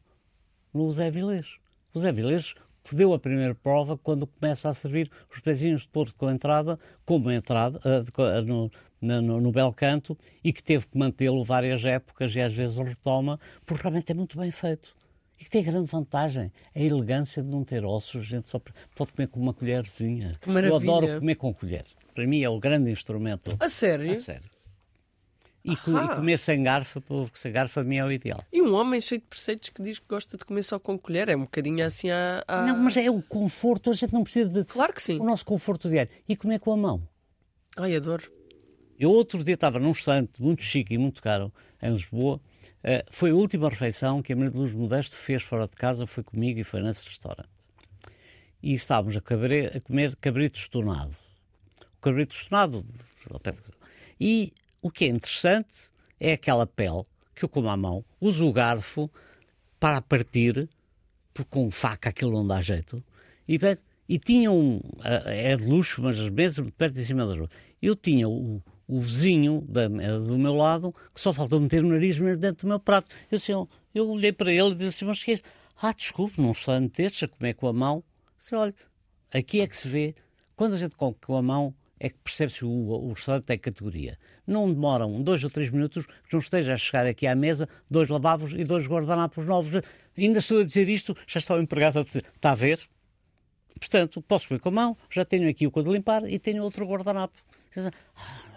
no Zé Vilês. O Zé Vilês deu a primeira prova quando começa a servir os pezinhos de porco com entrada, como entrada uh, no, no, no bel canto e que teve que mantê-lo várias épocas e às vezes retoma, porque realmente é muito bem feito. E que tem a grande vantagem, a elegância de não ter ossos, a gente só pode comer com uma colherzinha. Que maravilha. Eu adoro comer com colher. Para mim é o grande instrumento. A sério? A sério. E, e, comer sem garfo, porque sem garfo a mim é o ideal. E um homem cheio de preceitos que diz que gosta de comer só com colher, é um bocadinho assim a. Não, mas é o conforto, a gente não precisa de. Claro que sim. O nosso conforto diário. E comer com a mão. Ai, adoro. Eu outro dia estava num restaurante muito chique e muito caro em Lisboa. Uh, foi a última refeição que a Maria de Luz Modesto fez fora de casa, foi comigo e foi nesse restaurante. E estávamos a, cabre, a comer cabrito estonado. O cabrito estonado. E o que é interessante é aquela pele que eu como à mão, uso o garfo para partir, porque com faca aquilo não dá jeito. E, e tinha um. É de luxo, mas as mesas perto de cima das outras. Eu tinha o, o vizinho da, do meu lado que só faltou meter o nariz mesmo dentro do meu prato. Eu, assim, eu olhei para ele e disse assim: Mas que é Ah, desculpe, não está a meter-se a comer com a mão. Disse, olha, aqui é que se vê. Quando a gente come com a mão, é que percebe-se o, o restaurante tem categoria. Não demoram dois ou três minutos que não esteja a chegar aqui à mesa dois lavavos e dois guardanapos novos. Ainda estou a dizer isto, já está o empregado a dizer, está a ver? Portanto, posso comer com a mão, já tenho aqui o que limpar e tenho outro guardanapo.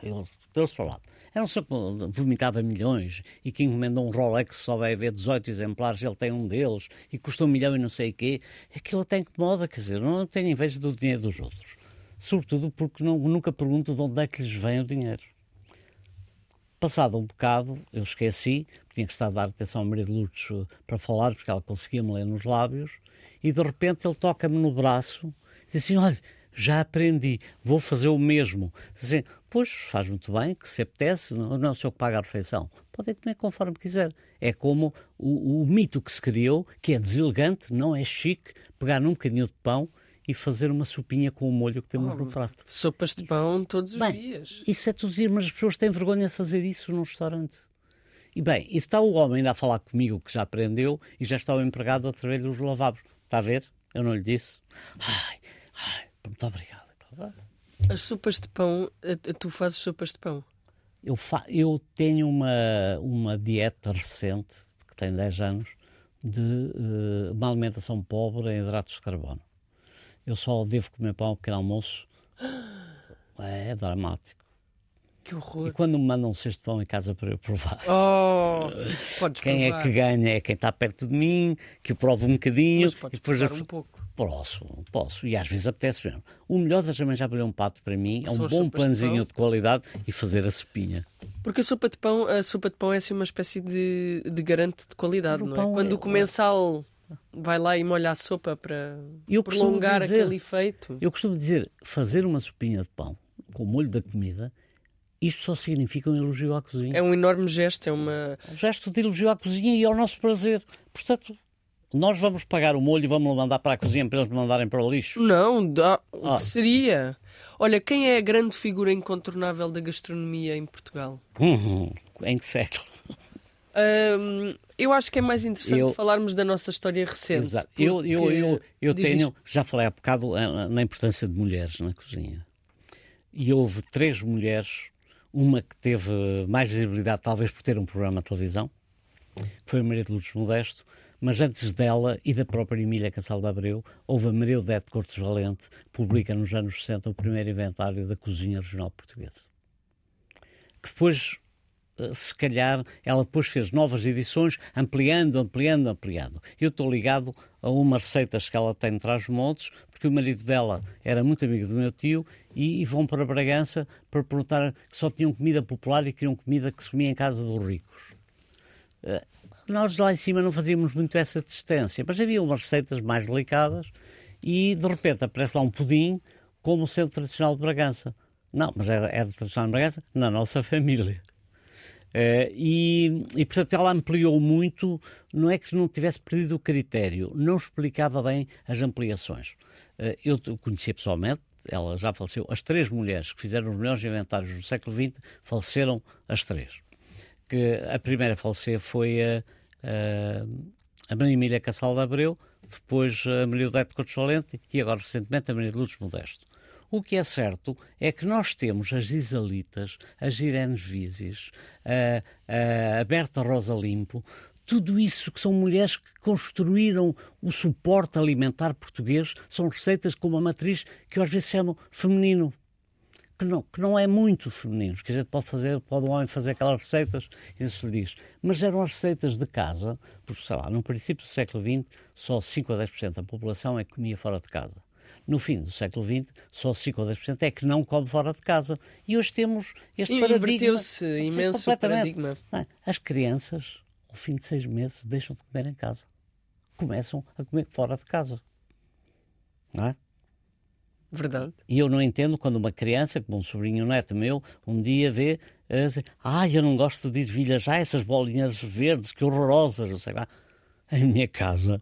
Ele trouxe para lá. Era um senhor que vomitava milhões e que encomendou um Rolex só vai haver 18 exemplares, ele tem um deles e custou um milhão e não sei o quê. Aquilo até incomoda, quer dizer, não tenho inveja do dinheiro dos outros. Sobretudo porque não, nunca pergunto de onde é que lhes vem o dinheiro. Passado um bocado, eu esqueci, tinha que estar a dar atenção Maria de Lourdes para falar, porque ela conseguia-me ler nos lábios, e de repente ele toca-me no braço e diz assim: Olha, já aprendi, vou fazer o mesmo. Assim, pois faz muito bem, que se apetece, não, não senhor que paga a refeição. Pode comer conforme quiser. É como o, o, mito que se criou, que é deselegante, não é chique, pegar num bocadinho de pão e fazer uma sopinha com o molho que temos oh, no prato. Sopas de pão todos os bem, dias. Isso é todos os dias, mas as pessoas têm vergonha de fazer isso num restaurante. E bem, e está o homem ainda a falar comigo que já aprendeu e já está o empregado através dos lavabos. Está a ver? Eu não lhe disse. Ai, ai, muito obrigado. As sopas de pão, tu fazes sopas de pão? Eu, fa eu tenho uma, uma dieta recente, que tem 10 anos, de uh, uma alimentação pobre em hidratos de carbono. Eu só devo comer pão ao pequeno almoço. É, é dramático. Que horror. E quando me mandam um cesto de pão em casa para eu provar? Oh, podes Quem provar. é que ganha é quem está perto de mim, que eu provo um bocadinho. Mas podes e depois provar um pouco. Posso, posso. E às vezes apetece mesmo. O melhor das já um pato para mim é um bom pãozinho de, de, qualidade e fazer a sopinha. Porque a sopa de pão, a sopa de pão é assim uma espécie de, de garante de qualidade, não é? Quando é... o comensal vai lá e molha a sopa para eu prolongar dizer, aquele efeito. Eu costumo dizer, fazer uma sopinha de pão com o molho da comida isto só significa um elogio à cozinha. É um enorme gesto, é uma... Um gesto de elogio à cozinha e ao nosso prazer. Portanto, nós vamos pagar o molho e vamos mandar para a cozinha para eles mandarem para o lixo? Não, dá... o ah. que seria? Olha, quem é a grande figura incontornável da gastronomia em Portugal? Uhum. Em que século? Eu acho que é mais interessante eu... falarmos da nossa história recente. Exato. Eu, eu, eu, eu tenho, já falei há bocado eh, na importância de mulheres na cozinha. E houve três mulheres uma que teve mais visibilidade, talvez por ter um programa de televisão, que foi a Maria de Lourdes Modesto, mas antes dela e da própria Emília Cassal de Abreu, houve a Maria Odete Cortes Valente, publica nos anos 60 o primeiro inventário da cozinha regional portuguesa. Que depois eh, se calhar, ela depois fez novas edições, ampliando, ampliando, ampliando. Eu estou ligado a umas receitas que ela tem de trás-montes, porque o marido dela era muito amigo do meu tio, e, e, vão para Bragança para perguntar que só tinham comida popular e queriam comida que se comia em casa dos ricos. Nós lá em cima não fazíamos muito essa distância, mas havia umas receitas mais delicadas e de repente aparece lá um pudim como o tradicional de Bragança. Não, mas era, era tradicional de Bragança na nossa família. Uh, e, e, portanto, ela ampliou muito, não é que não tivesse perdido o critério, não explicava bem as ampliações. Uh, eu conhecia pessoalmente, ela já faleceu, as três mulheres que fizeram os melhores inventários do século XX faleceram as três. Que a primeira a falecer foi a, a, a Maria Emília Cassal de Abreu, depois a Maria Odete Valente e agora recentemente a Maria de Lourdes Modesto. O que é certo é que nós temos as Isalitas, as Irenes Vises, a, a Berta Rosa Limpo, tudo isso que são mulheres que construíram o suporte alimentar português, são receitas com uma matriz que eu às vezes chamo feminino, que não, que não é muito feminino, que a gente pode fazer, pode um homem fazer aquelas receitas, isso se diz. Mas eram as receitas de casa, porque, sei lá, no princípio do século XX, só 5 a 10% da população é que comia fora de casa. No fim do século XX, só 5 ou 10% é que não come fora de casa. E hoje temos este Sim, paradigma. inverteu-se imenso o paradigma. É? As crianças, ao fim de seis meses, deixam de comer em casa. Começam a comer fora de casa. Não é? Verdade. E eu não entendo quando uma criança, como um sobrinho neto meu, um dia vê assim, ah, eu não gosto de ervilhas, já essas bolinhas verdes, que horrorosas, não sei lá. Em minha casa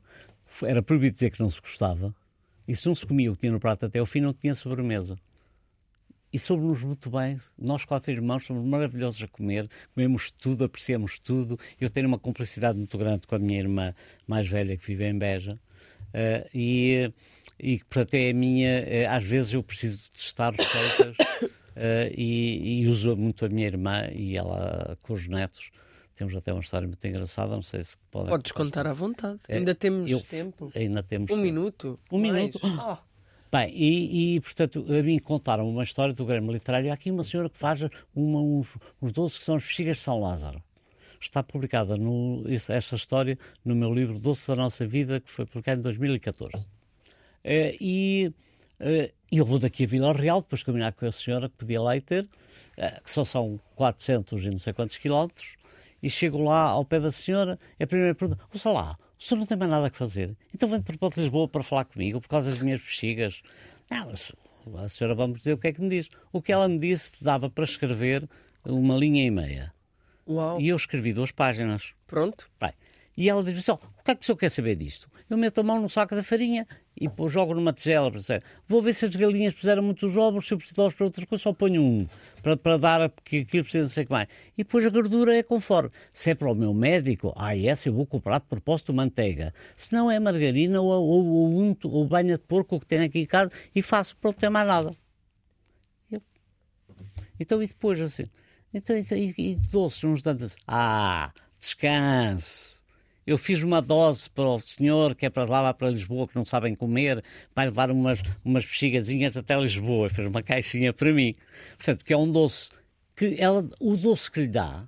era proibido dizer que não se gostava e se não se comia o que tinha no prato até ao fim, não tinha sobremesa. E soube-nos muito bem. Nós, quatro irmãos, somos maravilhosos a comer, comemos tudo, apreciamos tudo. Eu tenho uma cumplicidade muito grande com a minha irmã mais velha, que vive em Beja. Uh, e, e portanto, é a minha. Uh, às vezes eu preciso de testar receitas uh, e, e uso muito a minha irmã e ela com os netos temos até uma história muito engraçada, não sei se pode. Podes contar à vontade. É, ainda temos eu, tempo. Ainda temos um tempo. minuto. Um mais. minuto. Oh. Bem, e, e, portanto, a mim contaram uma história do Grêmio Literário. Há aqui uma senhora que faz uma, uns, uns doces que são as bexigas de São Lázaro. Está publicada no, essa história no meu livro Doce da Nossa Vida, que foi publicado em 2014. É, e é, eu vou daqui a Vila Real, depois combinar com a senhora que podia lá ter, é, que só são 400 e não sei quantos quilómetros, e chego lá ao pé da senhora, é a primeira pergunta, ouça lá, o senhor não tem mais nada a fazer? Então vem para Porto de Lisboa para falar comigo por causa das minhas bexigas? Não, a senhora vamos dizer o que é que me diz. O que ela me disse dava para escrever uma linha e meia. Uau. E eu escrevi duas páginas. Pronto. Bem, e ela disse assim, o que é que o senhor quer saber disto? Eu meto a mão no saco da farinha e jogo numa tigela. Vou ver se as galinhas puseram muitos ovos, se eu preciso para outras coisas, só ponho um, para, para dar, porque aquilo precisa não sei o que mais. E depois a gordura é conforme. Se é para o meu médico, ah, essa eu vou comprar de propósito manteiga. Se não é margarina ou, ou, ou, unto, ou banha de porco que tenho aqui em casa e faço, para não ter mais nada. Eu... Então, e depois assim? Então, então e, e doces, uns tantos. Ah, descanse eu fiz uma dose para o senhor que é para lá, para Lisboa, que não sabem comer, vai levar umas, umas bexigazinhas até Lisboa. Fez uma caixinha para mim. Portanto, que é um doce que ela, o doce que lhe dá,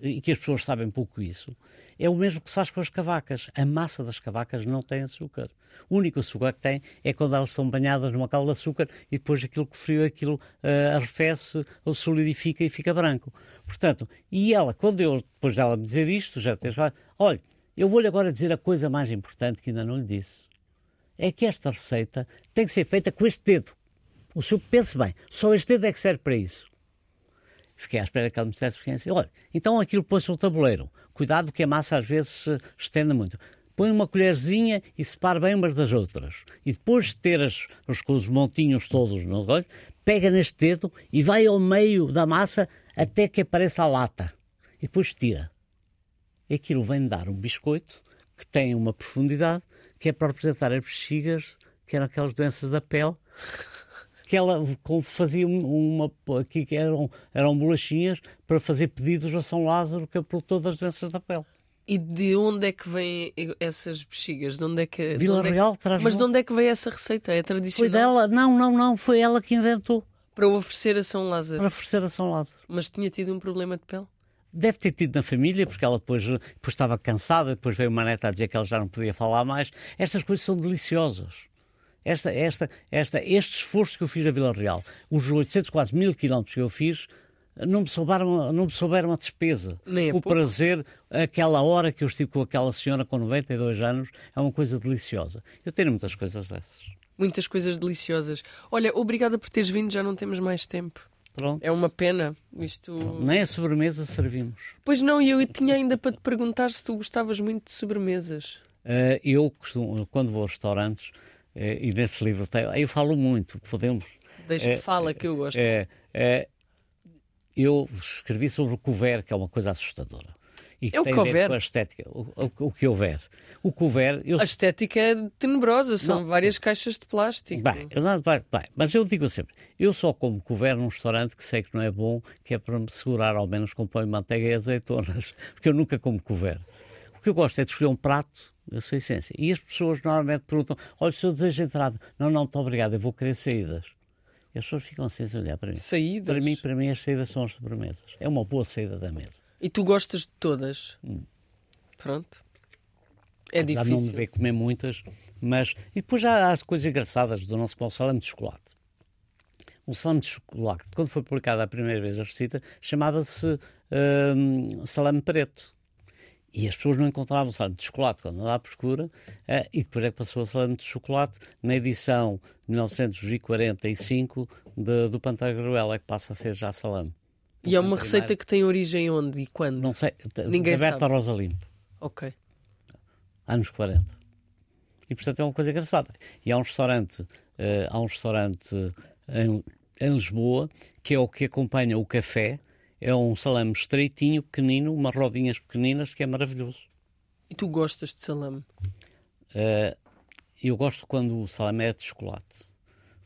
e que as pessoas sabem pouco isso, é o mesmo que se faz com as cavacas. A massa das cavacas não tem açúcar. O único açúcar que tem é quando elas são banhadas numa calda de açúcar e depois aquilo que frio, aquilo uh, arrefece ou solidifica e fica branco. Portanto, e ela, quando eu, depois dela me dizer isto, já tem olha, eu vou-lhe agora dizer a coisa mais importante que ainda não lhe disse. É que esta receita tem que ser feita com este dedo. O senhor pense bem, só este dedo é que serve para isso. Fiquei à espera que ela me dissesse, assim, olha, então aquilo põe-se no tabuleiro. Cuidado que a massa às vezes se estenda muito. Põe uma colherzinha e separa bem umas das outras. E depois de ter as, os, os montinhos todos no olho, pega neste dedo e vai ao meio da massa até que apareça a lata. E depois tira. E aquilo vem dar um biscoito que tem uma profundidade que é para representar as bexigas, que eram aquelas doenças da pele, que ela fazia uma. aqui que eram, eram bolachinhas para fazer pedidos a São Lázaro, que é produtor das doenças da pele. E de onde é que vêm essas bexigas? De onde é que, Vila é Real traz. Mas de onde é que veio essa receita? É tradicional? Foi dela? Não, não, não. Foi ela que inventou. Para oferecer a São Lázaro? Para oferecer a São Lázaro. Mas tinha tido um problema de pele? deve ter tido na família, porque ela depois, depois estava cansada, depois veio uma neta a dizer que ela já não podia falar mais. Estas coisas são deliciosas. Esta, esta, esta, este esforço que eu fiz na Vila Real, os 800, quase mil quilómetros que eu fiz, não me souberam, não me souberam a despesa. Nem o pouco. prazer, aquela hora que eu estive com aquela senhora com 92 anos, é uma coisa deliciosa. Eu tenho muitas coisas dessas. Muitas coisas deliciosas. Olha, obrigada por teres vindo, já não temos mais tempo. Pronto. É uma pena. Isto. Nem a sobremesa servimos. Pois não, e eu tinha ainda para te perguntar se tu gostavas muito de sobremesas. Uh, eu costumo, quando vou a restaurantes, e nesse livro tem, eu falo muito, podemos. Deixa, uh, fala que eu gosto. eu escrevi sobre o couvert, que é uma coisa assustadora. E que é o tem couvert. a ver com a estética, o, o, o que houver. O couvert. Eu... A estética é tenebrosa, são Não. várias caixas de plástico. Bem, não- vai- vai. mas eu digo sempre, eu só como couvert num restaurante que sei que não é bom, que é para me segurar ao menos com pão e manteiga e azeitonas, porque eu nunca como couvert. O que eu gosto é de escolher um prato, a sua essência. E as pessoas normalmente perguntam, olha, o seu desejo de entrada. Não, não, muito obrigado, eu vou querer saídas. E as pessoas ficam assim a olhar para mim. Saídas. Para mim, para mim, as saídas são as sobremesas. É uma boa saída da mesa. E tu gostas de todas? Pronto. É Já não me difícil. vê comer muitas, mas. E depois já há as coisas engraçadas do nosso pão, salame de chocolate. O salame de chocolate, quando foi publicada a primeira vez a receita, chamava-se hum, salame preto. E as pessoas não encontravam salame de chocolate quando andava à procura, eh, e depois é que passou a salame de chocolate na edição de 1945 de, do Pantagruel, é que passa a ser já salame. E é uma receita que tem origem onde e quando? Não sei, Ninguém da Berta sabe. Rosa Limpo. Ok. anos 40. E portanto é uma coisa engraçada. E há um restaurante, eh, há um restaurante em, em Lisboa que é o que acompanha o café. É um salame estreitinho, pequenino, umas rodinhas pequeninas, que é maravilhoso. E tu gostas de salame? Eh, eu gosto quando o salame é de chocolate.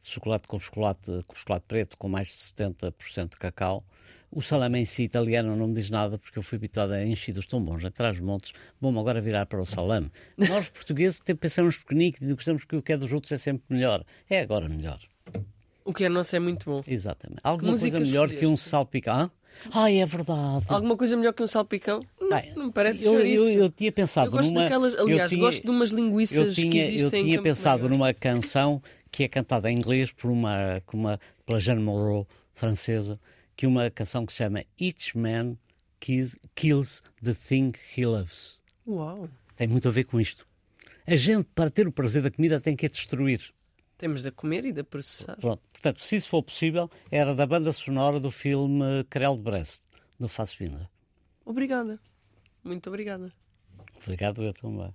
De chocolate com chocolate, com chocolate preto, com mais de 70% de cacau. O salame em si italiano não me diz nada, porque eu fui habituado a enchidos tão bons, atrás montes. Vamos agora virar para o salame. Nós, portugueses, pensamos pequenico e gostamos que o que é dos outros é sempre melhor. É agora melhor. O que é nosso é muito bom. Exatamente. Alguma coisa melhor que um escolheste? salpicão? Ai, é verdade. Alguma coisa melhor que um salpicão? Não, não me parece eu, ser eu, isso. eu tinha pensado Eu gosto numa. daquelas, eu aliás, tinha- gosto de umas eu linguiças que tinha, eu existem em tinha pensado Maior. numa canção que é cantada em inglês por uma, uma, pela Jeanne Moreau, francesa, que é uma canção que se chama Each Man Kills, kills the Thing He Loves. Uau! Tem muito a ver com isto. A gente, para ter o prazer da comida, tem que a destruir. Temos de comer e de processar. Pronto. Portanto, se isso for possível, era da banda sonora do filme Querel de Brest, do Fassbinder. Obrigada. Muito obrigada. Obrigado, eu também.